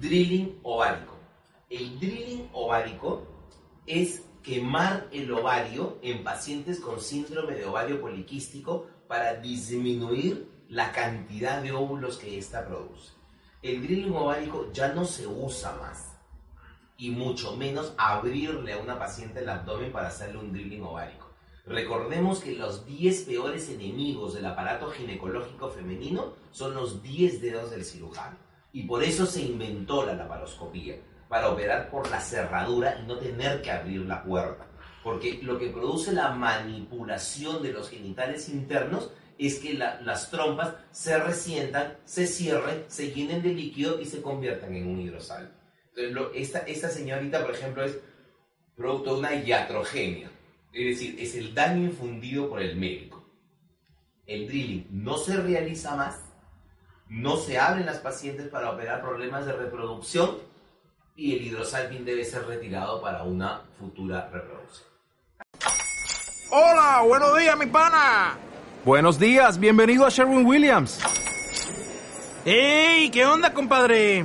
Drilling ovárico. El drilling ovárico es quemar el ovario en pacientes con síndrome de ovario poliquístico para disminuir la cantidad de óvulos que ésta produce. El drilling ovárico ya no se usa más y mucho menos abrirle a una paciente el abdomen para hacerle un drilling ovárico. Recordemos que los 10 peores enemigos del aparato ginecológico femenino son los 10 dedos del cirujano. Y por eso se inventó la laparoscopía, para operar por la cerradura y no tener que abrir la puerta. Porque lo que produce la manipulación de los genitales internos es que las trompas se resientan, se cierren, se llenen de líquido y se conviertan en un hidrosal. Entonces, esta, señorita, por ejemplo, es producto de una iatrogenia. Es decir, es el daño infundido por el médico. El drilling no se realiza más no se abren las pacientes para operar problemas de reproducción y el hidrosalpin debe ser retirado para una futura reproducción. Hola, buenos días, mi pana. Buenos días, bienvenido a Sherwin Williams. ¡Ey! ¿Qué onda, compadre?